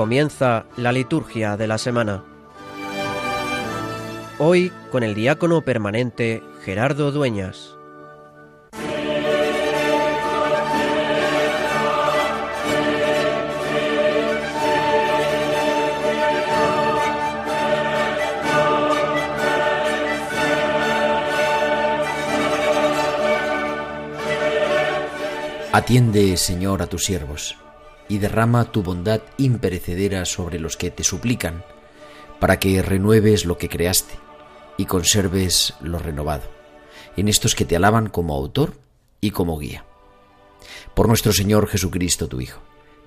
comienza la liturgia de la semana. Hoy con el diácono permanente Gerardo Dueñas. Atiende, Señor, a tus siervos, y derrama tu bondad imperecedera sobre los que te suplican, para que renueves lo que creaste y conserves lo renovado, en estos que te alaban como autor y como guía. Por nuestro Señor Jesucristo, tu Hijo,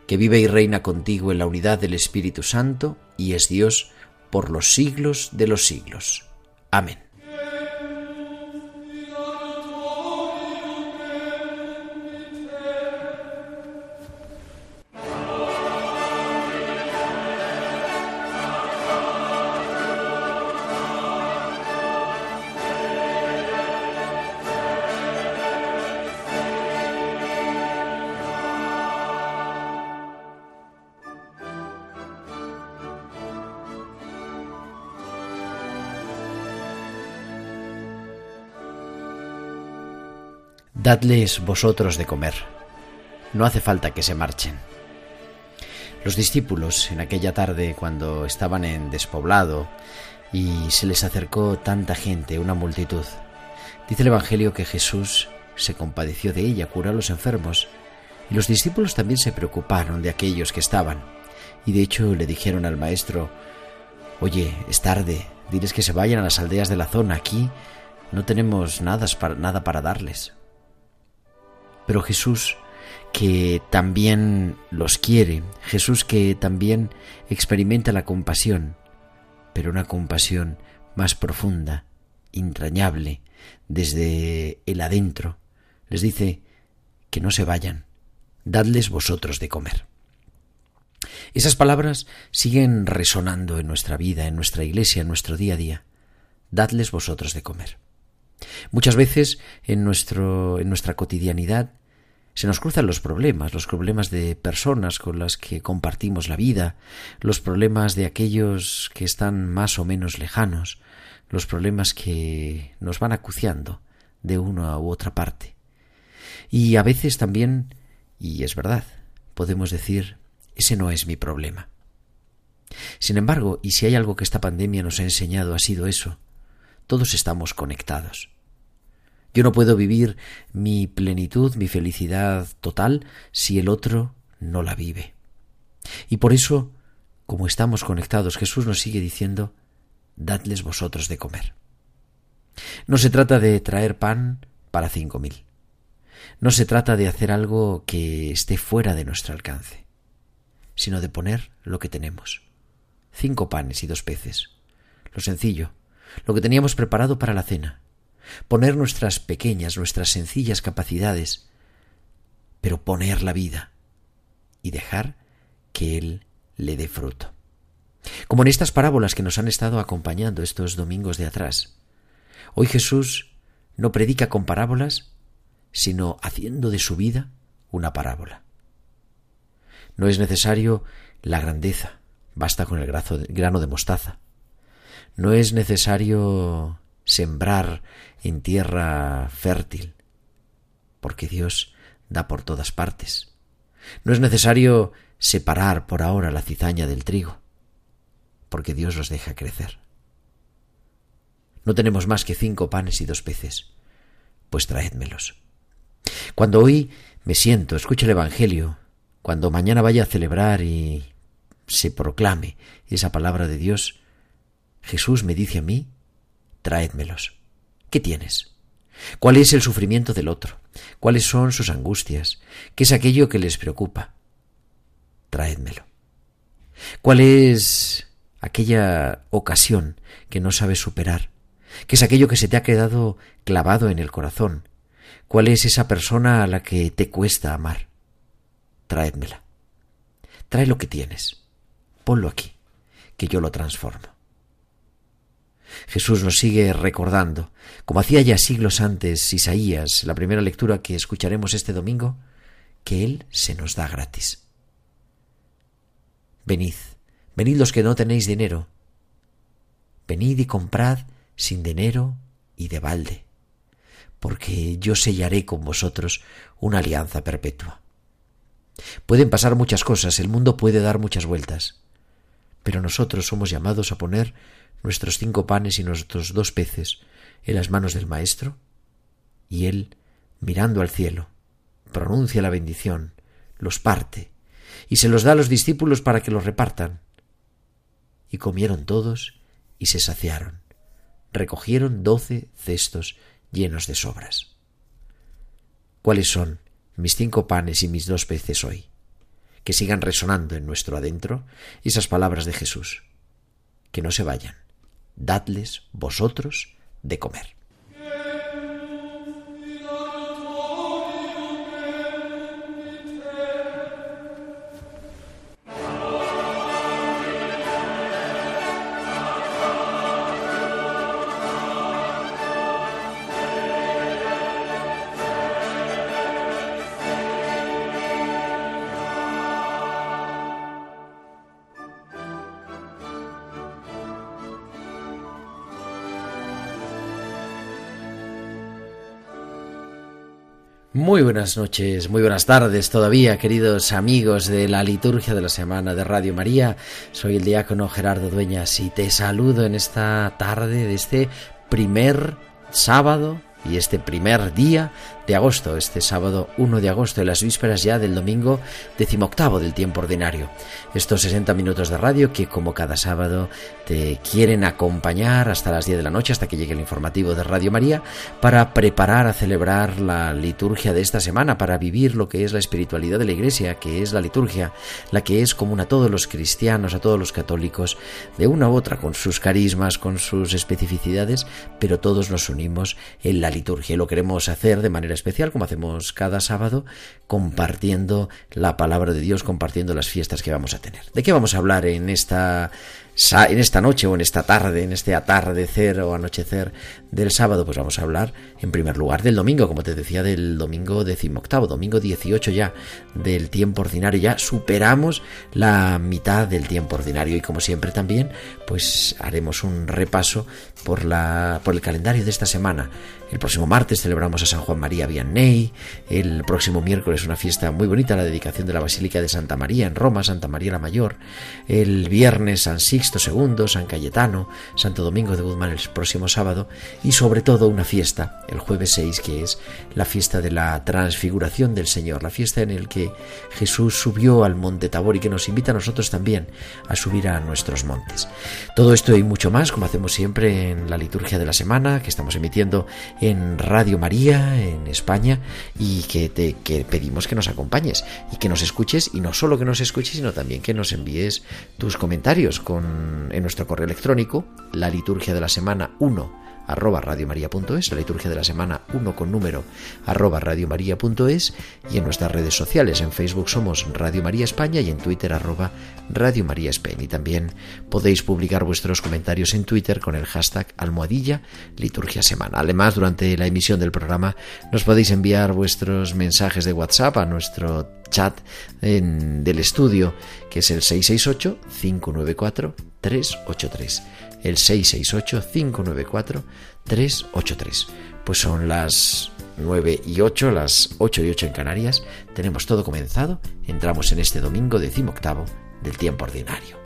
que vive y reina contigo en la unidad del Espíritu Santo y es Dios por los siglos de los siglos. Amén. Dadles vosotros de comer. No hace falta que se marchen. Los discípulos, en aquella tarde, cuando estaban en despoblado y se les acercó tanta gente, una multitud, dice el Evangelio que Jesús se compadeció de ella, curó a los enfermos, y los discípulos también se preocuparon de aquellos que estaban, y de hecho le dijeron al maestro, Oye, es tarde, diles que se vayan a las aldeas de la zona, aquí no tenemos nada para, nada para darles. Pero Jesús que también los quiere, Jesús que también experimenta la compasión, pero una compasión más profunda, entrañable, desde el adentro, les dice que no se vayan, dadles vosotros de comer. Esas palabras siguen resonando en nuestra vida, en nuestra iglesia, en nuestro día a día. Dadles vosotros de comer. Muchas veces en, nuestro, en nuestra cotidianidad se nos cruzan los problemas, los problemas de personas con las que compartimos la vida, los problemas de aquellos que están más o menos lejanos, los problemas que nos van acuciando de una u otra parte. Y a veces también, y es verdad, podemos decir, ese no es mi problema. Sin embargo, y si hay algo que esta pandemia nos ha enseñado, ha sido eso, todos estamos conectados. Yo no puedo vivir mi plenitud, mi felicidad total, si el otro no la vive. Y por eso, como estamos conectados, Jesús nos sigue diciendo, dadles vosotros de comer. No se trata de traer pan para cinco mil. No se trata de hacer algo que esté fuera de nuestro alcance, sino de poner lo que tenemos. Cinco panes y dos peces. Lo sencillo, lo que teníamos preparado para la cena poner nuestras pequeñas, nuestras sencillas capacidades, pero poner la vida y dejar que Él le dé fruto. Como en estas parábolas que nos han estado acompañando estos domingos de atrás. Hoy Jesús no predica con parábolas, sino haciendo de su vida una parábola. No es necesario la grandeza, basta con el grano de mostaza. No es necesario sembrar en tierra fértil, porque Dios da por todas partes. No es necesario separar por ahora la cizaña del trigo, porque Dios los deja crecer. No tenemos más que cinco panes y dos peces, pues traédmelos. Cuando hoy me siento, escucho el Evangelio, cuando mañana vaya a celebrar y se proclame esa palabra de Dios, Jesús me dice a mí, traédmelos. ¿Qué tienes? ¿Cuál es el sufrimiento del otro? ¿Cuáles son sus angustias? ¿Qué es aquello que les preocupa? Traédmelo. ¿Cuál es aquella ocasión que no sabes superar? ¿Qué es aquello que se te ha quedado clavado en el corazón? ¿Cuál es esa persona a la que te cuesta amar? Traédmela. Trae lo que tienes. Ponlo aquí, que yo lo transformo. Jesús nos sigue recordando, como hacía ya siglos antes Isaías, la primera lectura que escucharemos este domingo, que Él se nos da gratis. Venid, venid los que no tenéis dinero. Venid y comprad sin dinero y de balde, porque yo sellaré con vosotros una alianza perpetua. Pueden pasar muchas cosas, el mundo puede dar muchas vueltas, pero nosotros somos llamados a poner nuestros cinco panes y nuestros dos peces en las manos del Maestro, y Él, mirando al cielo, pronuncia la bendición, los parte, y se los da a los discípulos para que los repartan. Y comieron todos y se saciaron. Recogieron doce cestos llenos de sobras. ¿Cuáles son mis cinco panes y mis dos peces hoy? Que sigan resonando en nuestro adentro esas palabras de Jesús. Que no se vayan. Dadles vosotros de comer. Buenas noches, muy buenas tardes todavía, queridos amigos de la liturgia de la semana de Radio María. Soy el diácono Gerardo Dueñas y te saludo en esta tarde de este primer sábado y este primer día de agosto, este sábado 1 de agosto, en las vísperas ya del domingo decimoctavo del tiempo ordinario. Estos 60 minutos de radio que como cada sábado te quieren acompañar hasta las 10 de la noche, hasta que llegue el informativo de Radio María, para preparar a celebrar la liturgia de esta semana, para vivir lo que es la espiritualidad de la Iglesia, que es la liturgia, la que es común a todos los cristianos, a todos los católicos, de una u otra, con sus carismas, con sus especificidades, pero todos nos unimos en la liturgia y lo queremos hacer de manera especial, como hacemos cada sábado, compartiendo la palabra de Dios, compartiendo las fiestas que vamos a tener. ¿De qué vamos a hablar en esta en esta noche o en esta tarde, en este atardecer o anochecer del sábado, pues vamos a hablar en primer lugar del domingo, como te decía, del domingo decimoctavo, domingo 18 ya del tiempo ordinario, ya superamos la mitad del tiempo ordinario y como siempre también, pues haremos un repaso por la por el calendario de esta semana. El próximo martes celebramos a San Juan María Vianney, el próximo miércoles una fiesta muy bonita, la dedicación de la Basílica de Santa María en Roma, Santa María la Mayor, el viernes San Sixto II, San Cayetano, Santo Domingo de Guzmán el próximo sábado. Y sobre todo una fiesta, el jueves 6, que es la fiesta de la transfiguración del Señor, la fiesta en el que Jesús subió al monte Tabor y que nos invita a nosotros también a subir a nuestros montes. Todo esto y mucho más, como hacemos siempre en la liturgia de la semana, que estamos emitiendo en Radio María, en España, y que te pedimos que nos acompañes y que nos escuches, y no solo que nos escuches, sino también que nos envíes tus comentarios con, en nuestro correo electrónico, la liturgia de la semana 1 arroba radiomaria.es, la liturgia de la semana 1 con número arroba radiomaria.es y en nuestras redes sociales. En Facebook somos Radio María España y en Twitter arroba Radio María España. Y también podéis publicar vuestros comentarios en Twitter con el hashtag almohadilla liturgia semana. Además, durante la emisión del programa nos podéis enviar vuestros mensajes de WhatsApp a nuestro chat del estudio que es el 668 594 383 el 668-594-383. Pues son las 9 y 8, las 8 y 8 en Canarias. Tenemos todo comenzado. Entramos en este domingo decimoctavo del tiempo ordinario.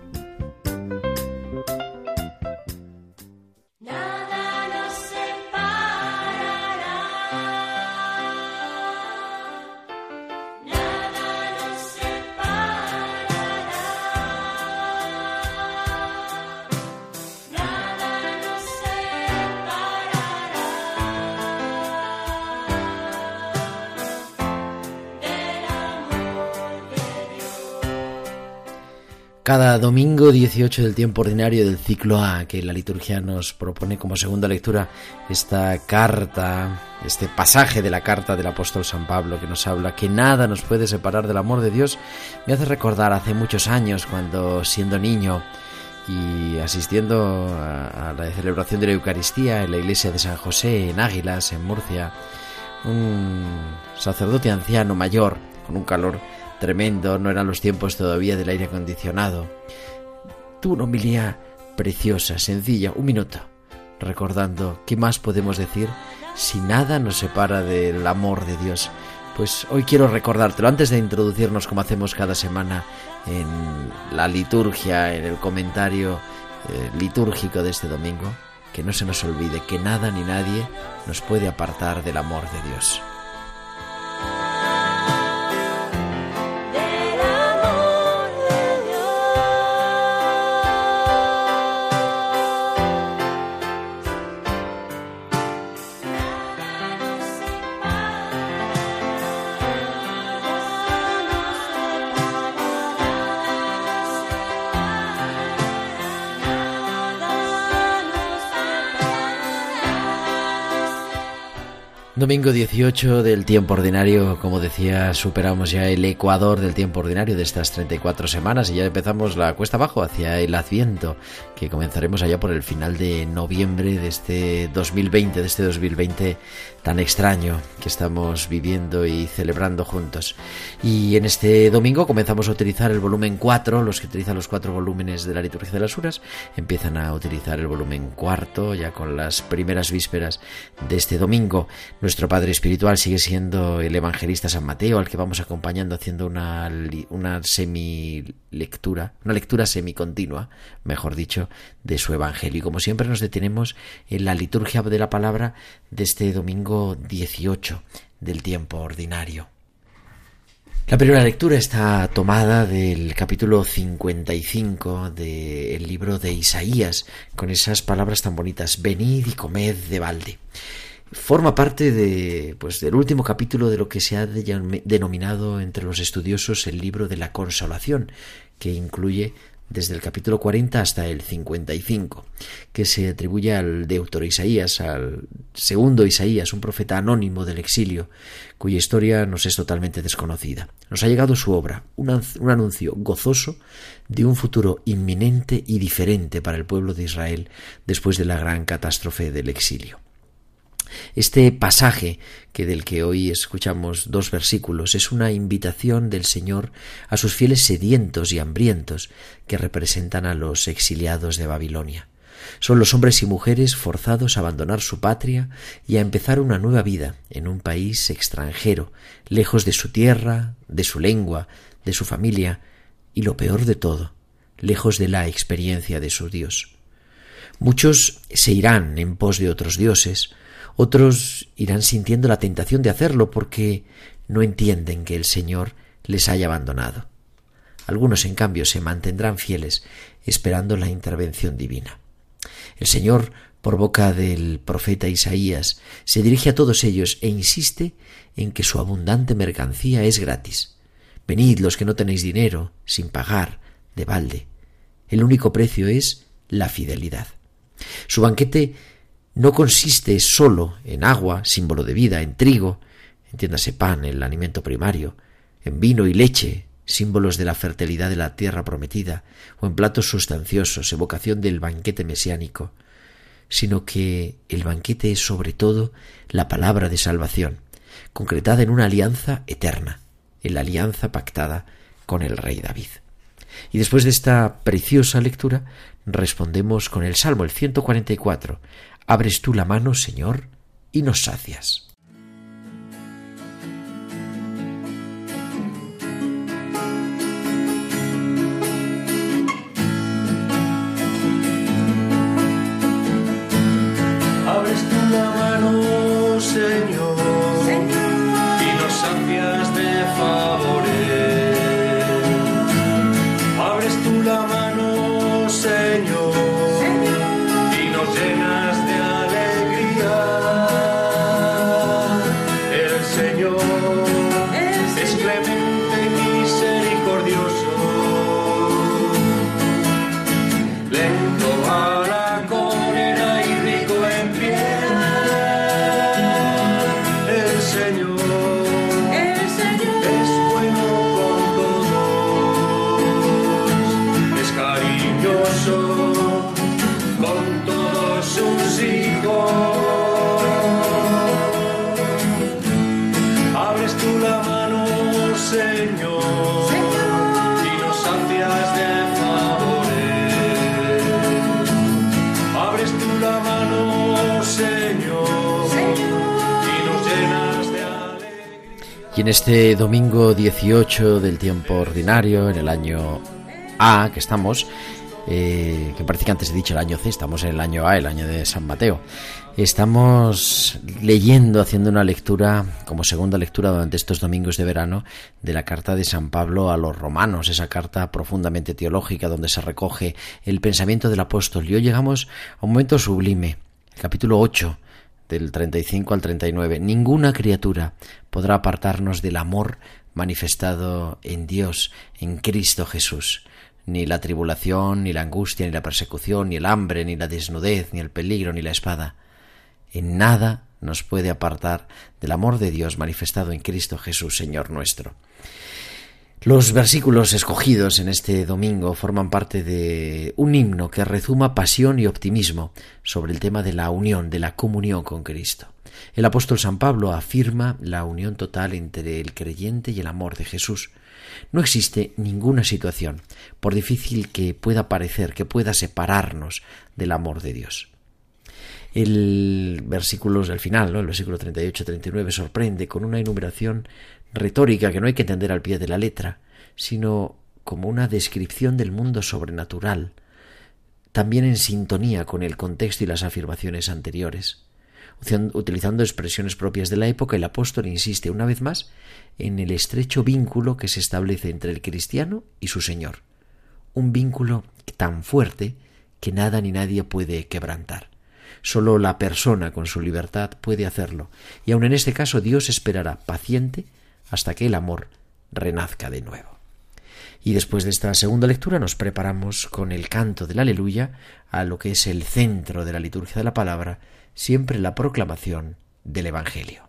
Cada domingo 18 del tiempo ordinario del ciclo A, que la liturgia nos propone como segunda lectura esta carta, este pasaje de la carta del apóstol San Pablo que nos habla que nada nos puede separar del amor de Dios, me hace recordar hace muchos años cuando siendo niño y asistiendo a, la celebración de la Eucaristía en la iglesia de San José en Águilas, en Murcia, un sacerdote anciano mayor con un calor tremendo, no eran los tiempos todavía del aire acondicionado. Tuvo una homilía preciosa, sencilla, un minuto, recordando qué más podemos decir si nada nos separa del amor de Dios. Pues hoy quiero recordártelo antes de introducirnos como hacemos cada semana en la liturgia, en el comentario eh, litúrgico de este domingo, que no se nos olvide que nada ni nadie nos puede apartar del amor de Dios. Domingo 18 del tiempo ordinario, como decía, superamos ya el ecuador del tiempo ordinario de estas 34 semanas y ya empezamos la cuesta abajo hacia el Adviento, que comenzaremos allá por el final de noviembre de este 2020, de este 2020 tan extraño que estamos viviendo y celebrando juntos. Y en este domingo comenzamos a utilizar el volumen 4, los que utilizan los cuatro volúmenes de la liturgia de las Horas empiezan a utilizar el volumen cuarto, ya con las primeras vísperas de este domingo. Nuestro padre espiritual sigue siendo el evangelista San Mateo, al que vamos acompañando haciendo una, una semi lectura, una lectura semicontinua, mejor dicho, de su evangelio. Y como siempre nos detenemos en la liturgia de la palabra de este domingo 18 del tiempo ordinario. La primera lectura está tomada del capítulo 55 del libro de Isaías, con esas palabras tan bonitas, venid y comed de balde forma parte de, pues, del último capítulo de lo que se ha denominado entre los estudiosos el libro de la consolación, que incluye desde el capítulo 40 hasta el 55, que se atribuye al deutero Isaías, al segundo Isaías, un profeta anónimo del exilio, cuya historia nos es totalmente desconocida. Nos ha llegado su obra, un, un anuncio gozoso de un futuro inminente y diferente para el pueblo de Israel después de la gran catástrofe del exilio. Este pasaje, que del que hoy escuchamos dos versículos, es una invitación del Señor a sus fieles sedientos y hambrientos que representan a los exiliados de Babilonia. Son los hombres y mujeres forzados a abandonar su patria y a empezar una nueva vida en un país extranjero, lejos de su tierra, de su lengua, de su familia y lo peor de todo, lejos de la experiencia de su Dios. Muchos se irán en pos de otros dioses, otros irán sintiendo la tentación de hacerlo porque no entienden que el Señor les haya abandonado. Algunos, en cambio, se mantendrán fieles esperando la intervención divina. El Señor, por boca del profeta Isaías, se dirige a todos ellos e insiste en que su abundante mercancía es gratis. Venid los que no tenéis dinero, sin pagar, de balde. El único precio es la fidelidad. Su banquete no consiste sólo en agua, símbolo de vida, en trigo, entiéndase pan, el alimento primario, en vino y leche, símbolos de la fertilidad de la tierra prometida, o en platos sustanciosos, evocación del banquete mesiánico, sino que el banquete es sobre todo la palabra de salvación, concretada en una alianza eterna, en la alianza pactada con el rey David. Y después de esta preciosa lectura, respondemos con el Salmo, el 144, Abres tú la mano, Señor, y nos sacias. En este domingo 18 del tiempo ordinario, en el año A que estamos, eh, que parece que antes he dicho el año C, estamos en el año A, el año de San Mateo. Estamos leyendo, haciendo una lectura, como segunda lectura durante estos domingos de verano, de la carta de San Pablo a los romanos, esa carta profundamente teológica donde se recoge el pensamiento del apóstol. Y hoy llegamos a un momento sublime, el capítulo 8, del 35 al 39. Ninguna criatura podrá apartarnos del amor manifestado en Dios, en Cristo Jesús. Ni la tribulación, ni la angustia, ni la persecución, ni el hambre, ni la desnudez, ni el peligro, ni la espada. En nada nos puede apartar del amor de Dios manifestado en Cristo Jesús, Señor nuestro. Los versículos escogidos en este domingo forman parte de un himno que rezuma pasión y optimismo sobre el tema de la unión, de la comunión con Cristo. El apóstol San Pablo afirma la unión total entre el creyente y el amor de Jesús. No existe ninguna situación, por difícil que pueda parecer, que pueda separarnos del amor de Dios. El versículo del final, el versículo 38-39, sorprende con una enumeración retórica que no hay que entender al pie de la letra, sino como una descripción del mundo sobrenatural, también en sintonía con el contexto y las afirmaciones anteriores. Utilizando expresiones propias de la época, el apóstol insiste una vez más en el estrecho vínculo que se establece entre el cristiano y su Señor, un vínculo tan fuerte que nada ni nadie puede quebrantar. Solo la persona con su libertad puede hacerlo, y aun en este caso Dios esperará paciente hasta que el amor renazca de nuevo. Y después de esta segunda lectura nos preparamos con el canto del aleluya a lo que es el centro de la liturgia de la palabra, siempre la proclamación del Evangelio.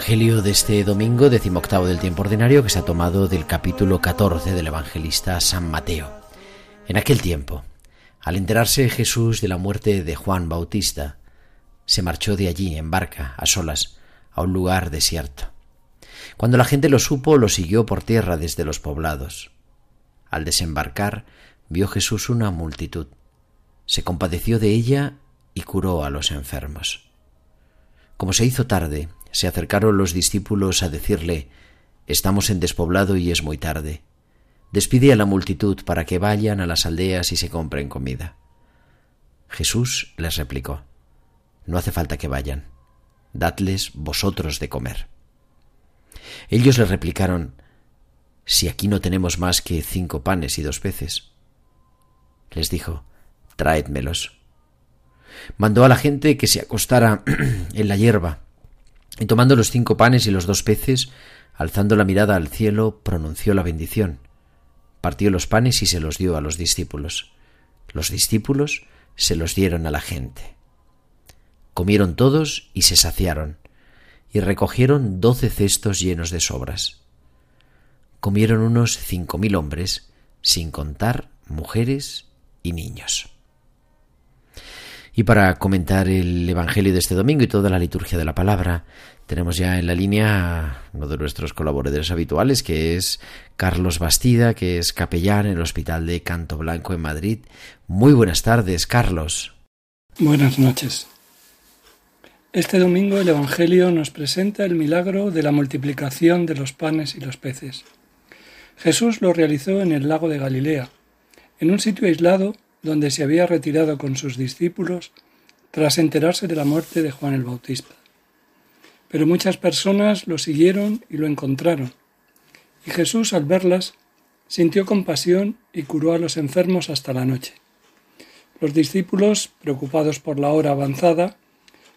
Evangelio de este domingo, decimoctavo del tiempo ordinario, que se ha tomado del capítulo 14 del evangelista San Mateo. En aquel tiempo, al enterarse Jesús de la muerte de Juan Bautista, se marchó de allí en barca, a solas, a un lugar desierto. Cuando la gente lo supo, lo siguió por tierra desde los poblados. Al desembarcar, vio Jesús una multitud. Se compadeció de ella y curó a los enfermos. Como se hizo tarde, se acercaron los discípulos a decirle Estamos en despoblado y es muy tarde. Despide a la multitud para que vayan a las aldeas y se compren comida. Jesús les replicó No hace falta que vayan, dadles vosotros de comer. Ellos le replicaron Si aquí no tenemos más que cinco panes y dos peces. Les dijo Traédmelos. Mandó a la gente que se acostara en la hierba y tomando los cinco panes y los dos peces, alzando la mirada al cielo, pronunció la bendición. Partió los panes y se los dio a los discípulos. Los discípulos se los dieron a la gente. Comieron todos y se saciaron, y recogieron doce cestos llenos de sobras. Comieron unos cinco mil hombres, sin contar mujeres y niños. Y para comentar el Evangelio de este domingo y toda la liturgia de la palabra, tenemos ya en la línea uno de nuestros colaboradores habituales, que es Carlos Bastida, que es capellán en el Hospital de Canto Blanco en Madrid. Muy buenas tardes, Carlos. Buenas noches. Este domingo el Evangelio nos presenta el milagro de la multiplicación de los panes y los peces. Jesús lo realizó en el lago de Galilea, en un sitio aislado donde se había retirado con sus discípulos tras enterarse de la muerte de Juan el Bautista. Pero muchas personas lo siguieron y lo encontraron, y Jesús al verlas sintió compasión y curó a los enfermos hasta la noche. Los discípulos, preocupados por la hora avanzada,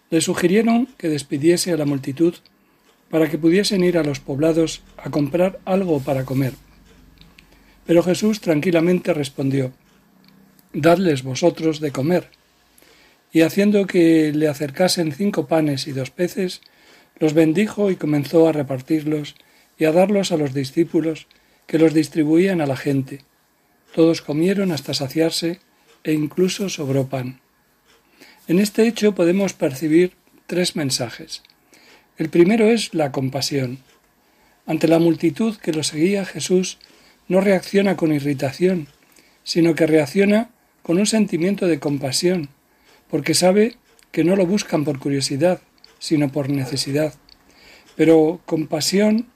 le sugirieron que despidiese a la multitud para que pudiesen ir a los poblados a comprar algo para comer. Pero Jesús tranquilamente respondió, Dadles vosotros de comer. Y haciendo que le acercasen cinco panes y dos peces, los bendijo y comenzó a repartirlos y a darlos a los discípulos, que los distribuían a la gente. Todos comieron hasta saciarse e incluso sobró pan. En este hecho podemos percibir tres mensajes. El primero es la compasión. Ante la multitud que lo seguía, Jesús no reacciona con irritación, sino que reacciona con un sentimiento de compasión, porque sabe que no lo buscan por curiosidad, sino por necesidad. Pero compasión,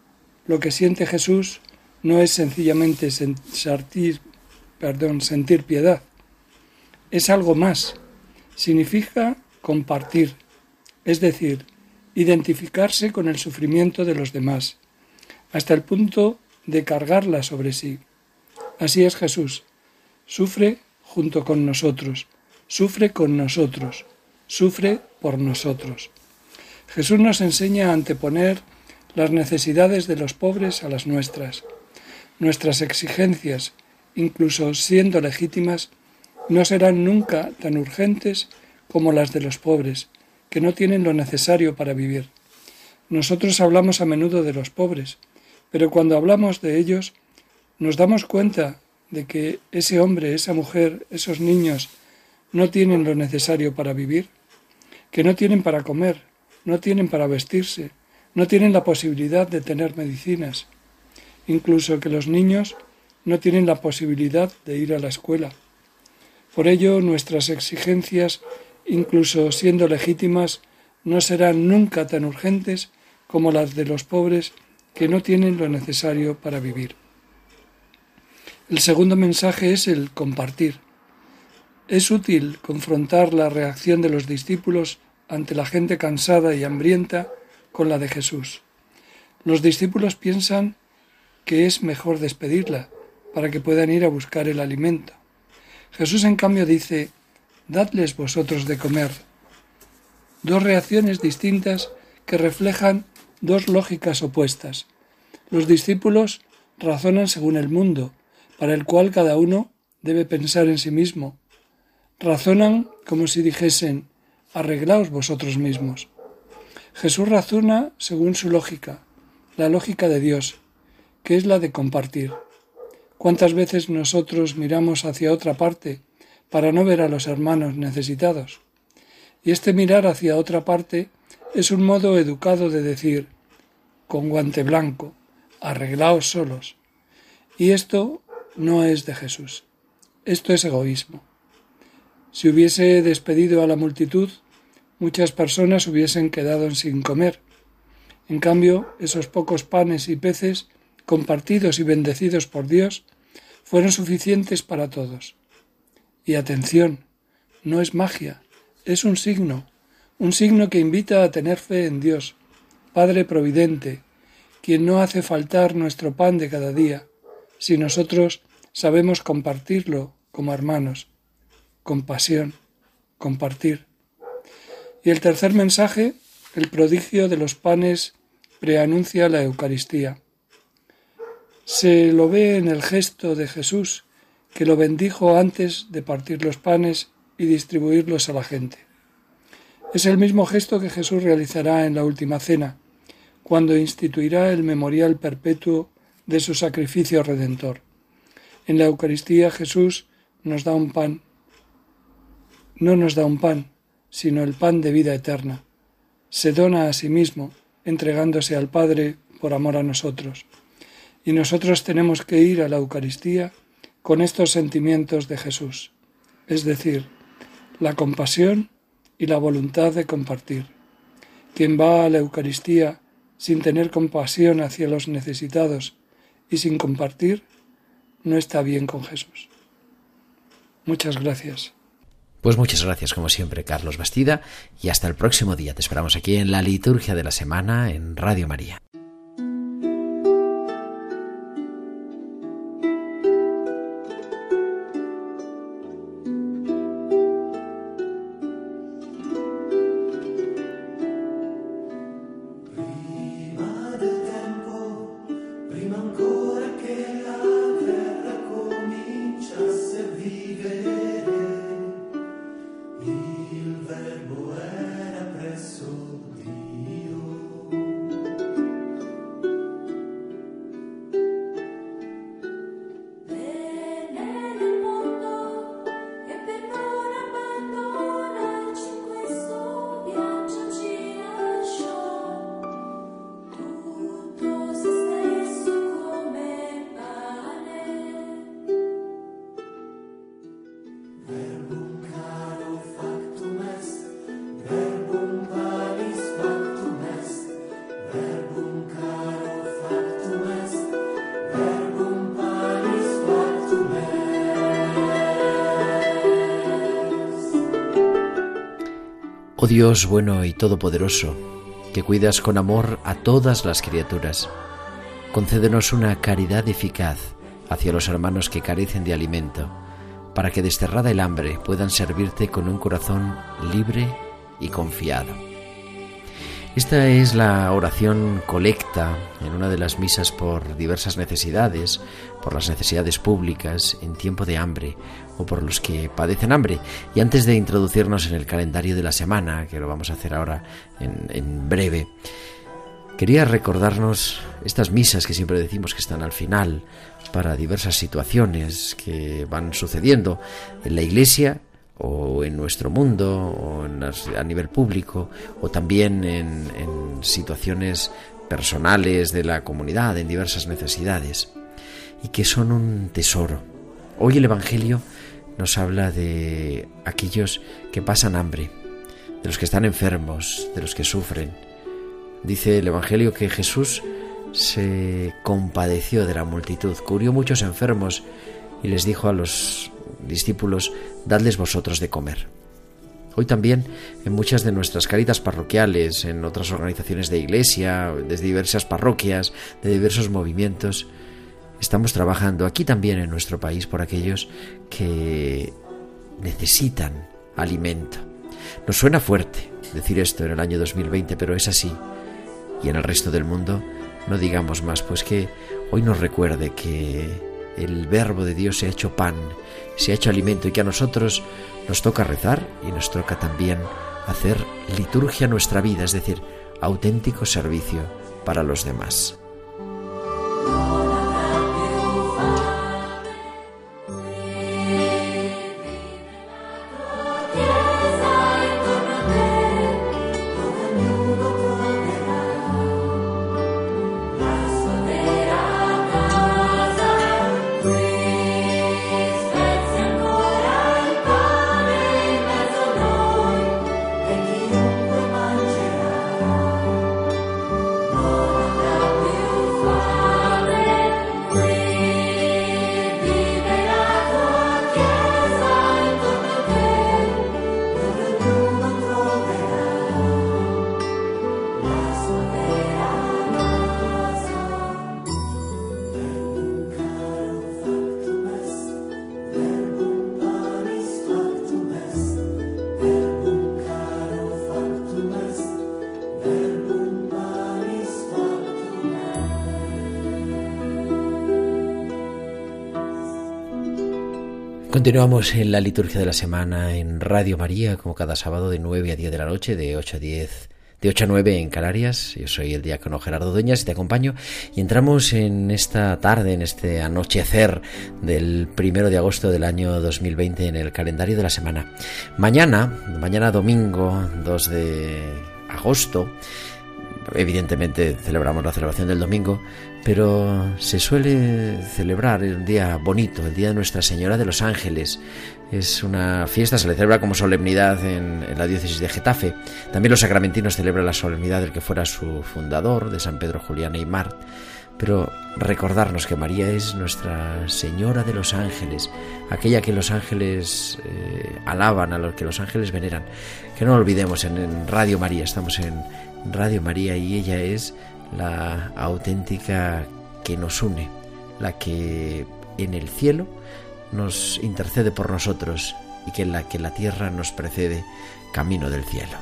lo que siente Jesús, no es sencillamente sentir, perdón, sentir piedad, es algo más, significa compartir, es decir, identificarse con el sufrimiento de los demás, hasta el punto de cargarla sobre sí. Así es Jesús. Sufre junto con nosotros, sufre con nosotros, sufre por nosotros. Jesús nos enseña a anteponer las necesidades de los pobres a las nuestras. Nuestras exigencias, incluso siendo legítimas, no serán nunca tan urgentes como las de los pobres, que no tienen lo necesario para vivir. Nosotros hablamos a menudo de los pobres, pero cuando hablamos de ellos nos damos cuenta de que ese hombre, esa mujer, esos niños no tienen lo necesario para vivir, que no tienen para comer, no tienen para vestirse, no tienen la posibilidad de tener medicinas, incluso que los niños no tienen la posibilidad de ir a la escuela. Por ello, nuestras exigencias, incluso siendo legítimas, no serán nunca tan urgentes como las de los pobres que no tienen lo necesario para vivir. El segundo mensaje es el compartir. Es útil confrontar la reacción de los discípulos ante la gente cansada y hambrienta con la de Jesús. Los discípulos piensan que es mejor despedirla para que puedan ir a buscar el alimento. Jesús en cambio dice, Dadles vosotros de comer. Dos reacciones distintas que reflejan dos lógicas opuestas. Los discípulos razonan según el mundo, para el cual cada uno debe pensar en sí mismo. Razonan como si dijesen, arreglaos vosotros mismos. Jesús razona según su lógica, la lógica de Dios, que es la de compartir. ¿Cuántas veces nosotros miramos hacia otra parte para no ver a los hermanos necesitados? Y este mirar hacia otra parte es un modo educado de decir, con guante blanco, arreglaos solos. Y esto no es de Jesús. Esto es egoísmo. Si hubiese despedido a la multitud, muchas personas hubiesen quedado sin comer. En cambio, esos pocos panes y peces compartidos y bendecidos por Dios, fueron suficientes para todos. Y atención, no es magia, es un signo, un signo que invita a tener fe en Dios, Padre Providente, quien no hace faltar nuestro pan de cada día, si nosotros sabemos compartirlo como hermanos, compasión, compartir. Y el tercer mensaje, el prodigio de los panes, preanuncia la Eucaristía. Se lo ve en el gesto de Jesús, que lo bendijo antes de partir los panes y distribuirlos a la gente. Es el mismo gesto que Jesús realizará en la última cena, cuando instituirá el memorial perpetuo de su sacrificio redentor. En la Eucaristía Jesús nos da un pan. No nos da un pan, sino el pan de vida eterna. Se dona a sí mismo, entregándose al Padre por amor a nosotros. Y nosotros tenemos que ir a la Eucaristía con estos sentimientos de Jesús, es decir, la compasión y la voluntad de compartir, Quien va a la Eucaristía sin tener compasión hacia los necesitados y sin compartir, no está bien con Jesús. Muchas gracias. Pues muchas gracias como siempre Carlos Bastida y hasta el próximo día. Te esperamos aquí en la liturgia de la semana en Radio María. Oh Dios bueno y todopoderoso, que cuidas con amor a todas las criaturas, concédenos una caridad eficaz hacia los hermanos que carecen de alimento, para que desterrada el hambre puedan servirte con un corazón libre y confiado. Esta es la oración colecta en una de las misas por diversas necesidades, por las necesidades públicas en tiempo de hambre o por los que padecen hambre. Y antes de introducirnos en el calendario de la semana, que lo vamos a hacer ahora en, breve, quería recordarnos estas misas que siempre decimos que están al final para diversas situaciones que van sucediendo en la iglesia o en nuestro mundo, o a nivel público, o también en, en situaciones personales de la comunidad, en diversas necesidades, y que son un tesoro. Hoy el Evangelio nos habla de aquellos que pasan hambre, de los que están enfermos, de los que sufren. Dice el Evangelio que Jesús se compadeció de la multitud, cubrió muchos enfermos y les dijo a los discípulos, dadles vosotros de comer. Hoy también en muchas de nuestras caritas parroquiales, en otras organizaciones de iglesia, desde diversas parroquias, de diversos movimientos, estamos trabajando aquí también en nuestro país por aquellos que necesitan alimento. Nos suena fuerte decir esto en el año 2020, pero es así. Y en el resto del mundo no digamos más, pues que hoy nos recuerde que el verbo de Dios se ha hecho pan, se ha hecho alimento y que a nosotros nos toca rezar y nos toca también hacer liturgia nuestra vida, es decir, auténtico servicio para los demás. Continuamos en la liturgia de la semana en Radio María, como cada sábado de 9 a 10 de la noche, de 8 a 10, de 8 a 9 en Canarias. Yo soy el diácono Gerardo Dueñas y te acompaño. Y entramos en esta tarde, en este anochecer del primero de agosto del año 2020 en el calendario de la semana. Mañana, mañana domingo 2 de agosto, evidentemente celebramos la celebración del domingo, pero se suele celebrar un día bonito, el Día de Nuestra Señora de los Ángeles. Es una fiesta, se le celebra como solemnidad en, la diócesis de Getafe. También los sacramentinos celebran la solemnidad del que fuera su fundador, de San Pedro Julián Aymar. Pero recordarnos que María es Nuestra Señora de los Ángeles, aquella que los ángeles eh, alaban, a los que los ángeles veneran. Que no olvidemos, en Radio María, estamos en Radio María y ella es la auténtica que nos une, la que en el cielo nos intercede por nosotros y que en la que la tierra nos precede camino del cielo.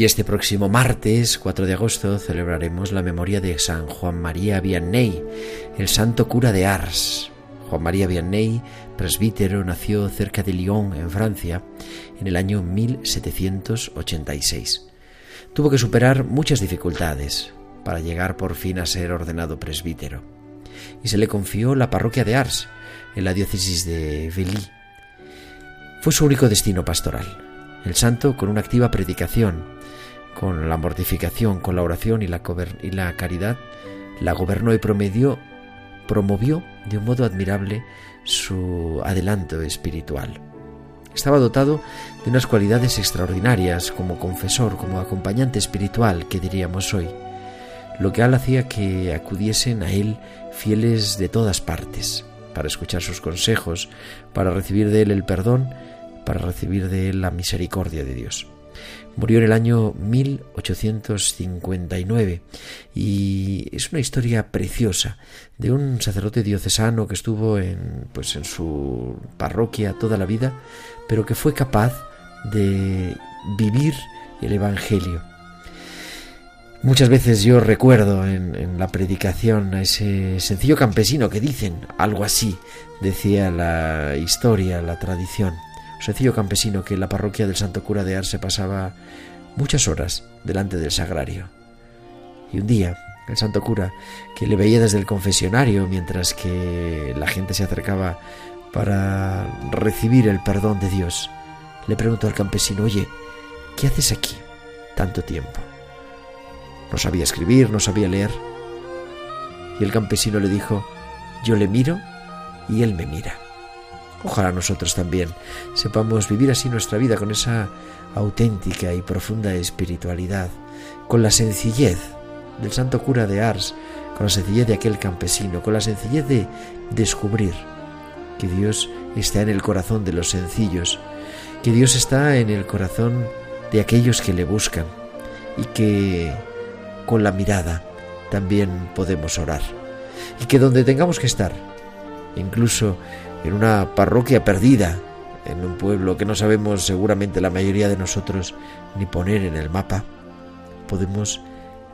Y este próximo martes, 4 de agosto, celebraremos la memoria de San Juan María Vianney, el santo cura de Ars. Juan María Vianney, presbítero, nació cerca de Lyon, en Francia, en el año 1786. Tuvo que superar muchas dificultades para llegar por fin a ser ordenado presbítero. Y se le confió la parroquia de Ars, en la diócesis de Velly. Fue su único destino pastoral. El santo, con una activa predicación, con la mortificación, con la oración y la, caridad, la gobernó y promedió, promovió de un modo admirable su adelanto espiritual. Estaba dotado de unas cualidades extraordinarias como confesor, como acompañante espiritual, que diríamos hoy, lo que hacía que acudiesen a él fieles de todas partes, para escuchar sus consejos, para recibir de él el perdón, para recibir de él la misericordia de Dios. Murió en el año 1859 y es una historia preciosa de un sacerdote diocesano que estuvo en, pues, en su parroquia toda la vida, pero que fue capaz de vivir el Evangelio. Muchas veces yo recuerdo en, en, la predicación a ese sencillo campesino que dicen algo así, decía la historia, la tradición sencillo campesino que en la parroquia del Santo Cura de Arce pasaba muchas horas delante del sagrario. Y un día, el santo cura, que le veía desde el confesionario mientras que la gente se acercaba para recibir el perdón de Dios, le preguntó al campesino, oye, ¿qué haces aquí tanto tiempo? No sabía escribir, no sabía leer. Y el campesino le dijo, yo le miro y él me mira. Ojalá nosotros también sepamos vivir así nuestra vida con esa auténtica y profunda espiritualidad, con la sencillez del santo cura de Ars, con la sencillez de aquel campesino, con la sencillez de descubrir que Dios está en el corazón de los sencillos, que Dios está en el corazón de aquellos que le buscan y que con la mirada también podemos orar. Y que donde tengamos que estar, incluso en una parroquia perdida, en un pueblo que no sabemos seguramente la mayoría de nosotros ni poner en el mapa, podemos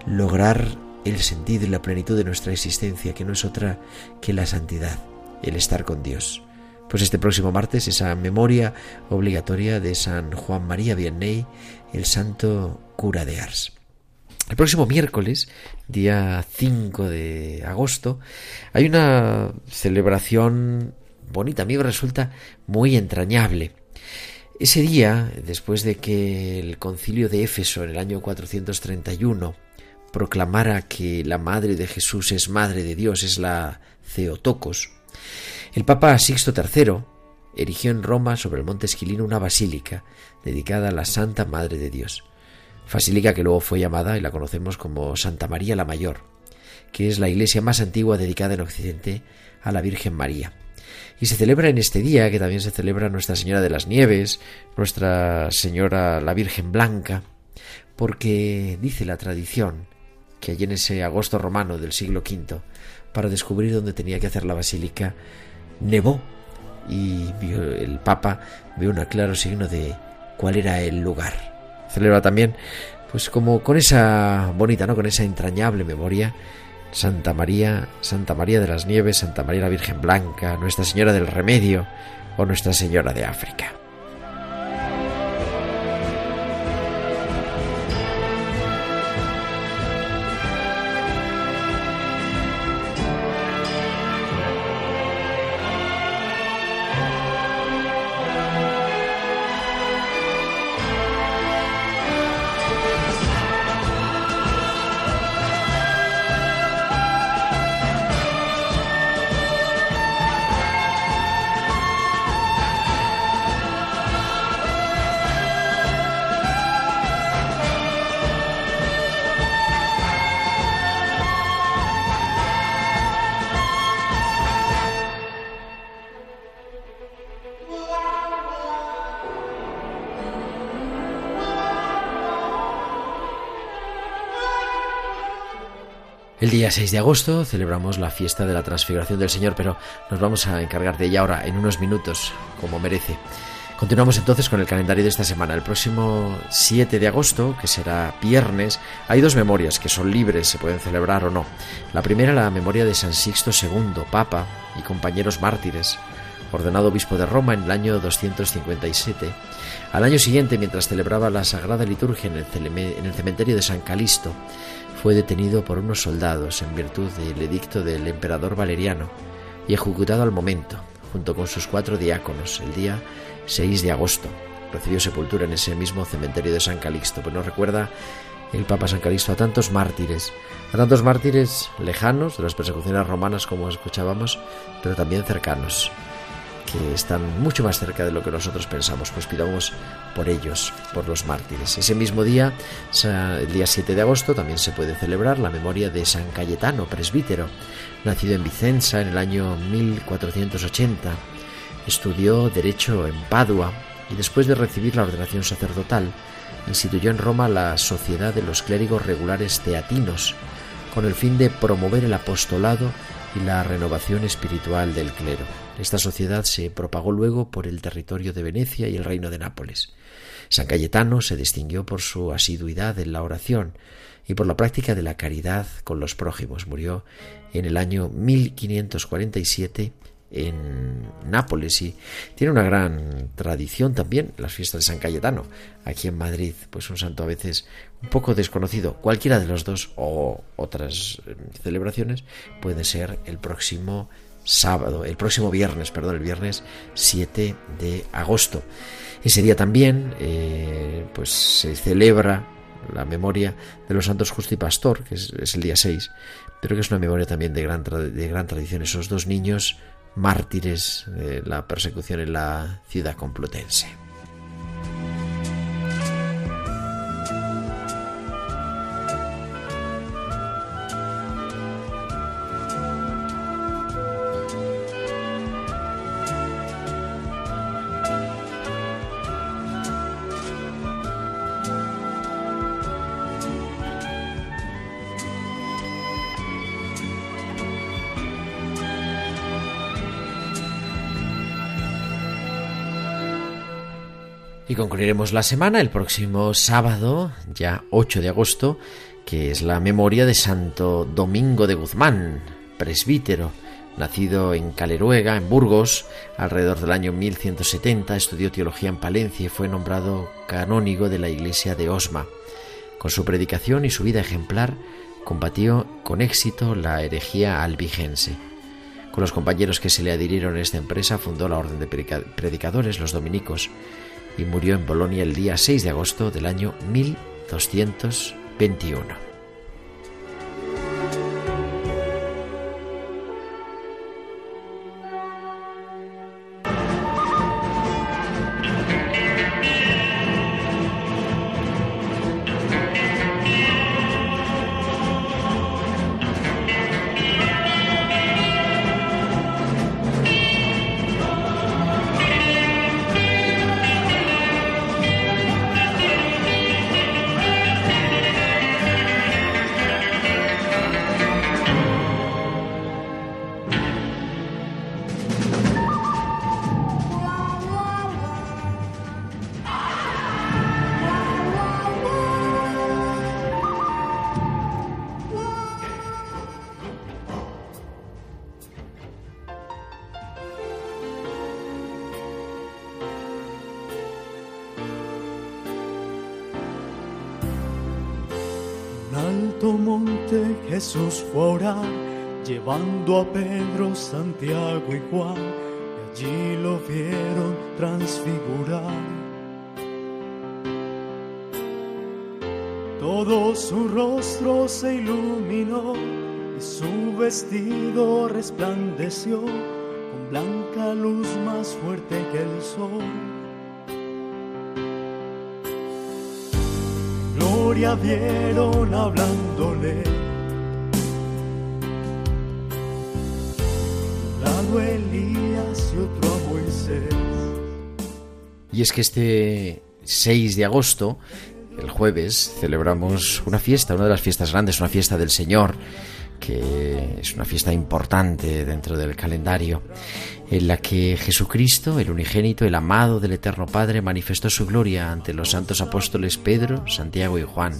lograr el sentido y la plenitud de nuestra existencia, que no es otra que la santidad, el estar con Dios. Pues este próximo martes esa memoria obligatoria de San Juan María Vianney, el santo cura de Ars. El próximo miércoles, día 5 de agosto, hay una celebración bonita, a mí resulta muy entrañable. Ese día, después de que el concilio de Éfeso en el año 431 proclamara que la madre de Jesús es madre de Dios, es la Theotokos, el Papa Sixto III erigió en Roma sobre el monte Esquilino una basílica dedicada a la Santa Madre de Dios. Basílica que luego fue llamada y la conocemos como Santa María la Mayor, que es la iglesia más antigua dedicada en Occidente a la Virgen María. Y se celebra en este día, que también se celebra Nuestra Señora de las Nieves, Nuestra Señora la Virgen Blanca, porque dice la tradición que allí en ese agosto romano del siglo V, para descubrir dónde tenía que hacer la basílica, nevó y el Papa vio un claro signo de cuál era el lugar. Celebra también pues como con esa bonita, ¿no? Con esa entrañable memoria, Santa María, Santa María de las Nieves, Santa María la Virgen Blanca, Nuestra Señora del Remedio o Nuestra Señora de África. Día 6 de agosto celebramos la fiesta de la transfiguración del Señor, pero nos vamos a encargar de ella ahora, en unos minutos, como merece. Continuamos entonces con el calendario de esta semana. El próximo 7 de agosto, que será viernes, hay dos memorias que son libres, se pueden celebrar o no. La primera, la memoria de San Sixto II, Papa y compañeros mártires, ordenado obispo de Roma en el año 257. Al año siguiente, mientras celebraba la Sagrada Liturgia en el cementerio de San Calisto, fue detenido por unos soldados en virtud del edicto del emperador Valeriano y ejecutado al momento, junto con sus cuatro diáconos, el día 6 de agosto. Recibió sepultura en ese mismo cementerio de San Calixto, pues nos recuerda el Papa San Calixto a tantos mártires, a tantos mártires lejanos de las persecuciones romanas como escuchábamos, pero también cercanos, que están mucho más cerca de lo que nosotros pensamos, pues pidamos por ellos, por los mártires. Ese mismo día, el día 7 de agosto, también se puede celebrar la memoria de San Cayetano, presbítero, nacido en Vicenza en el año 1480. Estudió Derecho en Padua y después de recibir la ordenación sacerdotal, instituyó en Roma la Sociedad de los Clérigos Regulares Teatinos, con el fin de promover el apostolado y la renovación espiritual del clero. Esta sociedad se propagó luego por el territorio de Venecia y el reino de Nápoles. San Cayetano se distinguió por su asiduidad en la oración y por la práctica de la caridad con los prójimos. Murió en el año 1547 en Nápoles y tiene una gran tradición también las fiestas de San Cayetano aquí en Madrid pues un santo a veces un poco desconocido cualquiera de los dos o otras eh, celebraciones puede ser el próximo sábado, el próximo viernes, perdón, el viernes 7 de agosto. Ese día también eh, pues se celebra la memoria de los santos Justo y Pastor, que es, el día 6, pero que es una memoria también de gran, de gran tradición. Esos dos niños mártires de la persecución en la ciudad complutense. Concluiremos la semana el próximo sábado, ya 8 de agosto, que es la memoria de Santo Domingo de Guzmán, presbítero, nacido en Caleruega, en Burgos, alrededor del año 1170, estudió teología en Palencia y fue nombrado canónigo de la iglesia de Osma. Con su predicación y su vida ejemplar, combatió con éxito la herejía albigense. Con los compañeros que se le adhirieron a esta empresa fundó la Orden de Predicadores, los dominicos, y murió en Bolonia el día 6 de agosto del año 1221. Fue a orar, llevando a Pedro, Santiago y Juan, y allí lo vieron transfigurar. Todo su rostro se iluminó y su vestido resplandeció con blanca luz más fuerte que el sol. vieron hablándole. Y es que este 6 de agosto, el jueves, celebramos una fiesta, una de las fiestas grandes, una fiesta del Señor que es una fiesta importante dentro del calendario, en la que Jesucristo, el unigénito, el amado del Eterno Padre, manifestó su gloria ante los santos apóstoles Pedro, Santiago y Juan,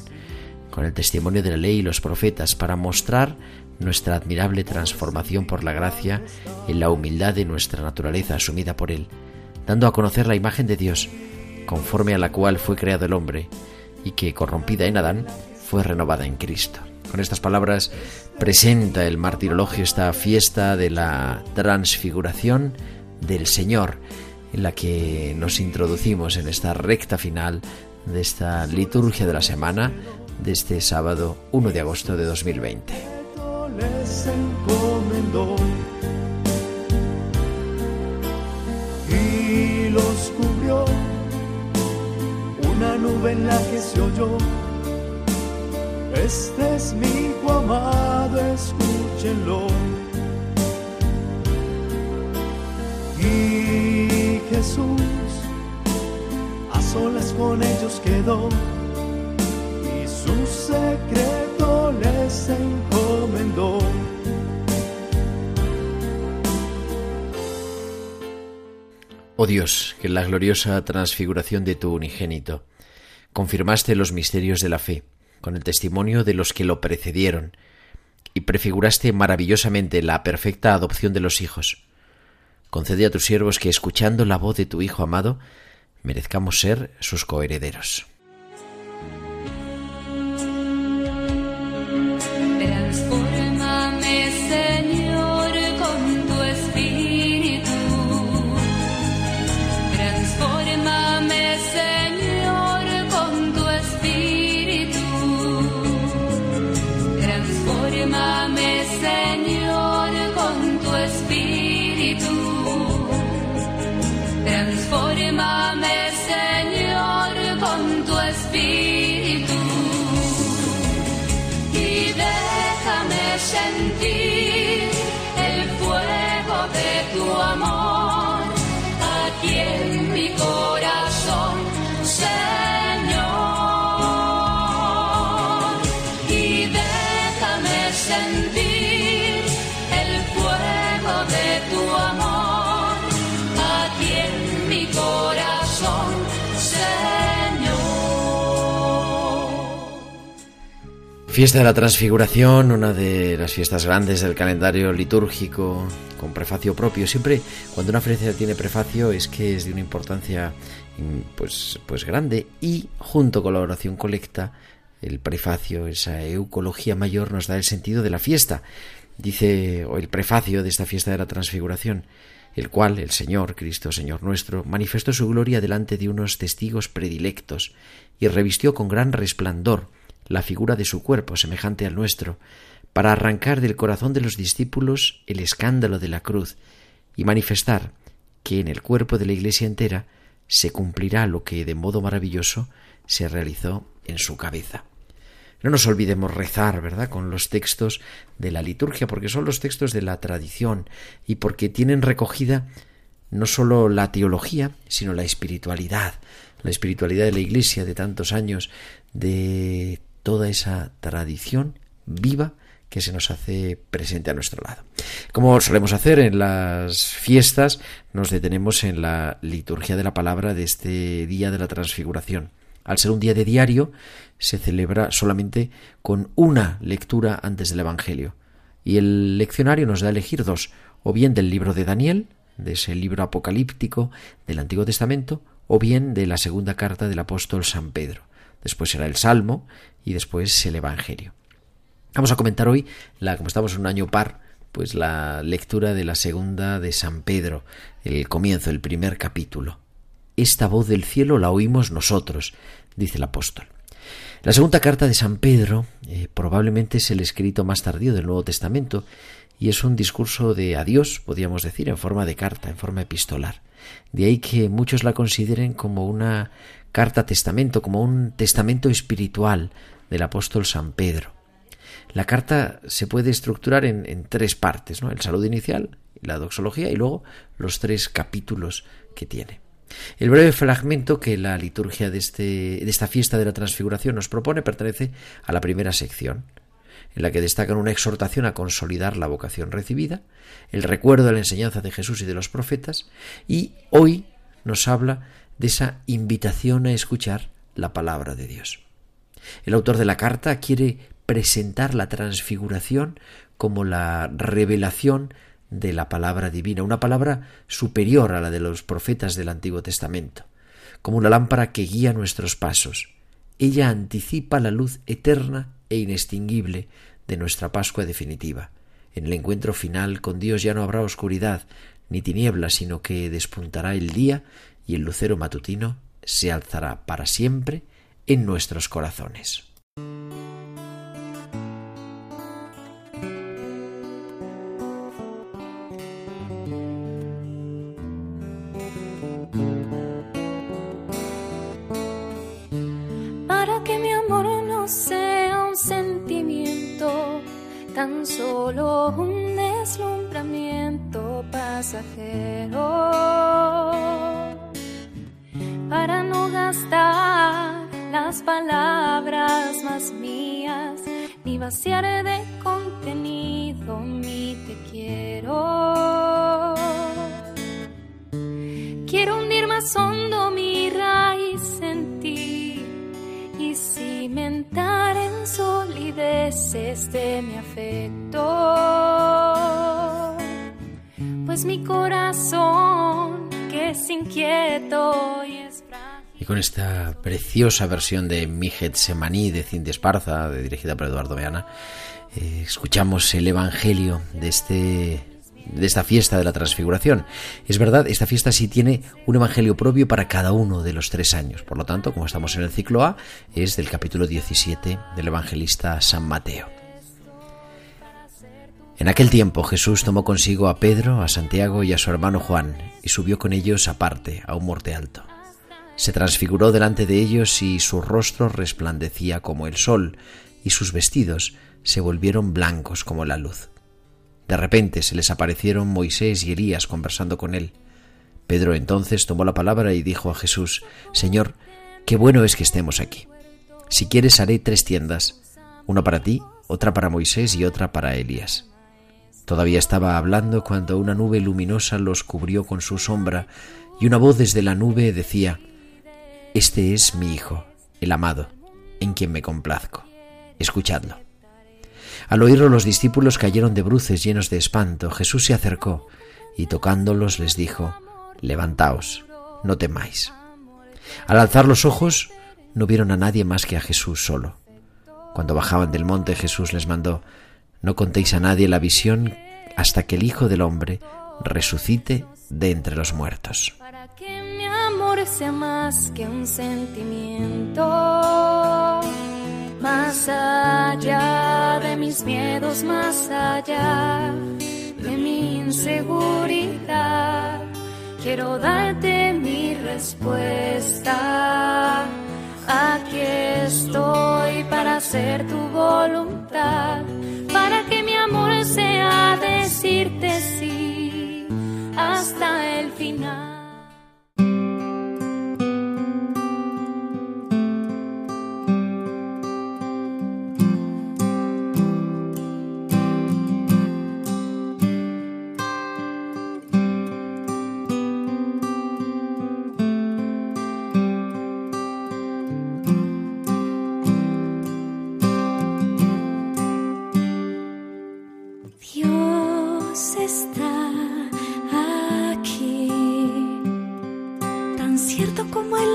con el testimonio de la ley y los profetas, para mostrar nuestra admirable transformación por la gracia en la humildad de nuestra naturaleza asumida por Él, dando a conocer la imagen de Dios, conforme a la cual fue creado el hombre, y que, corrompida en Adán, fue renovada en Cristo. Con estas palabras presenta el martirologio esta fiesta de la transfiguración del Señor, en la que nos introducimos en esta recta final de esta liturgia de la semana de este sábado 1 de agosto de 2020. Y los cubrió. Una nube en la que se oyó. Este es mi hijo amado, escúchenlo. Y Jesús a solas con ellos quedó. Y su secreto les Oh Dios, que en la gloriosa transfiguración de tu unigénito confirmaste los misterios de la fe con el testimonio de los que lo precedieron, y prefiguraste maravillosamente la perfecta adopción de los hijos. Concede a tus siervos que, escuchando la voz de tu Hijo amado, merezcamos ser sus coherederos. Espírito, transforma-me. Fiesta de la Transfiguración, una de las fiestas grandes del calendario litúrgico, con prefacio propio. Siempre cuando una fecha tiene prefacio es que es de una importancia pues, pues grande y junto con la oración colecta, el prefacio, esa eucología mayor nos da el sentido de la fiesta. Dice o el prefacio de esta fiesta de la Transfiguración, el cual el Señor, Cristo Señor nuestro, manifestó su gloria delante de unos testigos predilectos y revistió con gran resplandor la figura de su cuerpo semejante al nuestro, para arrancar del corazón de los discípulos el escándalo de la cruz y manifestar que en el cuerpo de la Iglesia entera se cumplirá lo que de modo maravilloso se realizó en su cabeza. No nos olvidemos rezar, ¿verdad?, con los textos de la liturgia, porque son los textos de la tradición y porque tienen recogida no sólo la teología, sino la espiritualidad, la espiritualidad de la Iglesia de tantos años, de toda esa tradición viva que se nos hace presente a nuestro lado. Como solemos hacer en las fiestas, nos detenemos en la liturgia de la palabra de este día de la transfiguración. Al ser un día de diario, se celebra solamente con una lectura antes del Evangelio. Y el leccionario nos da a elegir dos, o bien del libro de Daniel, de ese libro apocalíptico del Antiguo Testamento, o bien de la segunda carta del apóstol San Pedro después será el Salmo y después el Evangelio. Vamos a comentar hoy, la, como estamos en un año par, pues la lectura de la segunda de San Pedro, el comienzo, el primer capítulo. Esta voz del cielo la oímos nosotros, dice el apóstol. La segunda carta de San Pedro eh, probablemente es el escrito más tardío del Nuevo Testamento y es un discurso de adiós, podríamos decir, en forma de carta, en forma epistolar. De ahí que muchos la consideren como una carta testamento, como un testamento espiritual del apóstol San Pedro. La carta se puede estructurar en, tres partes, ¿no? el saludo inicial, la doxología y luego los tres capítulos que tiene. El breve fragmento que la liturgia de, este, de esta fiesta de la transfiguración nos propone pertenece a la primera sección, en la que destacan una exhortación a consolidar la vocación recibida, el recuerdo de la enseñanza de Jesús y de los profetas, y hoy nos habla de esa invitación a escuchar la palabra de Dios. El autor de la carta quiere presentar la transfiguración como la revelación de la palabra divina, una palabra superior a la de los profetas del Antiguo Testamento, como una lámpara que guía nuestros pasos. Ella anticipa la luz eterna e inextinguible de nuestra Pascua definitiva. En el encuentro final con Dios ya no habrá oscuridad ni tiniebla, sino que despuntará el día y el lucero matutino se alzará para siempre en nuestros corazones. Preciosa versión de Mijet Semaní de Cindy Esparza, dirigida por Eduardo Beana, eh, escuchamos el Evangelio de este de esta fiesta de la transfiguración. Es verdad, esta fiesta sí tiene un evangelio propio para cada uno de los tres años. Por lo tanto, como estamos en el ciclo A, es del capítulo 17 del evangelista San Mateo. En aquel tiempo Jesús tomó consigo a Pedro, a Santiago y a su hermano Juan, y subió con ellos aparte, a un monte alto. Se transfiguró delante de ellos y su rostro resplandecía como el sol, y sus vestidos se volvieron blancos como la luz. De repente se les aparecieron Moisés y Elías conversando con él. Pedro entonces tomó la palabra y dijo a Jesús, Señor, qué bueno es que estemos aquí. Si quieres haré tres tiendas, una para ti, otra para Moisés y otra para Elías. Todavía estaba hablando cuando una nube luminosa los cubrió con su sombra y una voz desde la nube decía, Este es mi Hijo, el amado, en quien me complazco. Escuchadlo. Al oírlo los discípulos cayeron de bruces llenos de espanto. Jesús se acercó y tocándolos les dijo, Levantaos, no temáis. Al alzar los ojos no vieron a nadie más que a Jesús solo. Cuando bajaban del monte Jesús les mandó, No contéis a nadie la visión hasta que el Hijo del Hombre resucite de entre los muertos. Sea más que un sentimiento más allá de mis miedos, más allá de mi inseguridad. Quiero darte mi respuesta. Aquí estoy para hacer tu voluntad, para que mi amor sea decirte sí hasta el final. Tan cierto como en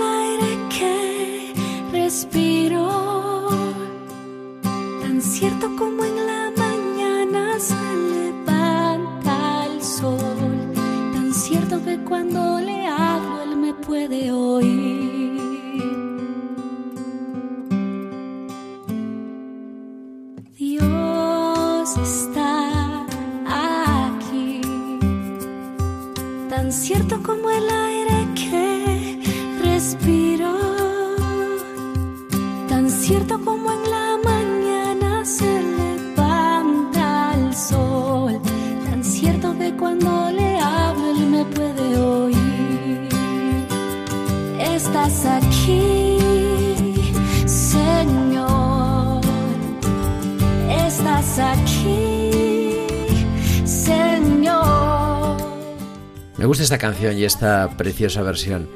y esta preciosa versión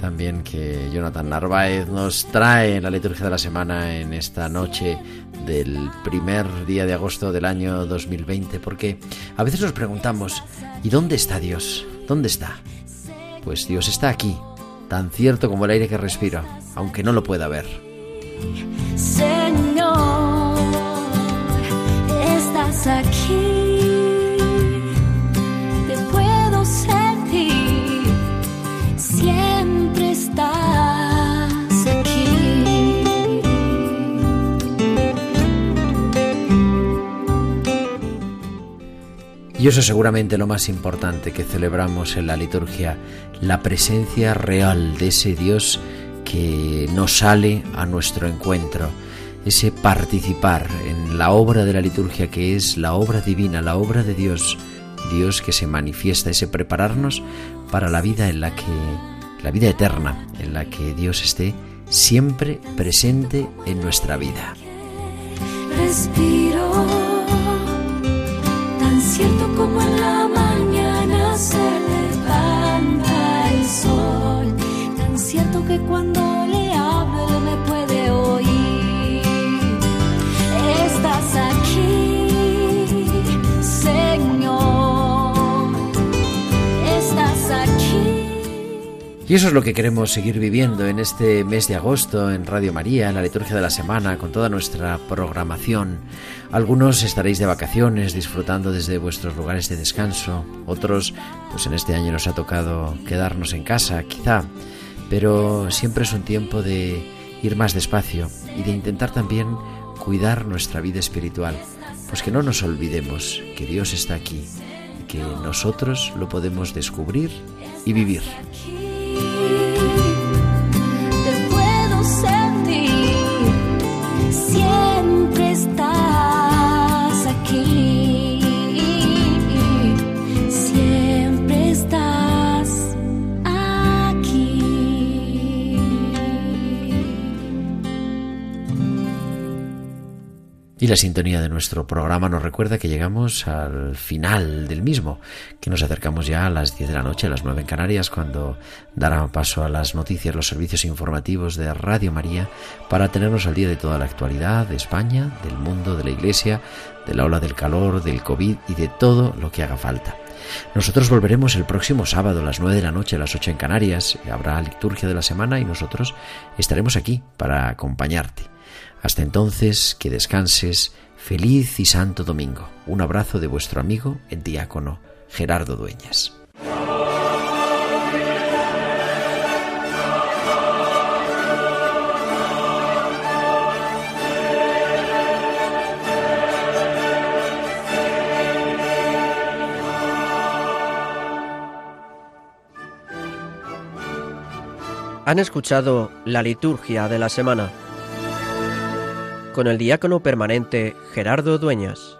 también que Jonathan Narváez nos trae en la liturgia de la semana en esta noche del primer día de agosto del año 2020, porque a veces nos preguntamos, ¿y dónde está Dios? ¿Dónde está? Pues Dios está aquí, tan cierto como el aire que respiro, aunque no lo pueda ver. Señor, estás aquí. Y eso es seguramente lo más importante que celebramos en la liturgia, la presencia real de ese Dios que nos sale a nuestro encuentro, ese participar en la obra de la liturgia que es la obra divina, la obra de Dios, Dios que se manifiesta, ese prepararnos para la vida en la que la vida eterna, en la que Dios esté siempre presente en nuestra vida. Y eso es lo que queremos seguir viviendo en este mes de agosto en Radio María, en la liturgia de la semana, con toda nuestra programación algunos estaréis de vacaciones disfrutando desde vuestros lugares de descanso, otros pues en este año nos ha tocado quedarnos en casa, quizá, pero siempre es un tiempo de ir más despacio y de intentar también cuidar nuestra vida espiritual, pues que no nos olvidemos que Dios está aquí y que nosotros lo podemos descubrir y vivir. 你。Y la sintonía de nuestro programa nos recuerda que llegamos al final del mismo, que nos acercamos ya a las 10 de la noche, a las 9 en Canarias, cuando dará paso a las noticias, los servicios informativos de Radio María, para tenernos al día de toda la actualidad de España, del mundo, de la Iglesia, de la ola del calor, del COVID y de todo lo que haga falta. Nosotros volveremos el próximo sábado a las 9 de la noche, a las 8 en Canarias. Habrá liturgia de la semana y nosotros estaremos aquí para acompañarte. Hasta entonces, que descanses. Feliz y santo domingo. Un abrazo de vuestro amigo, el diácono Gerardo Dueñas. Han escuchado la liturgia de la semana con el diácono permanente Gerardo Dueñas.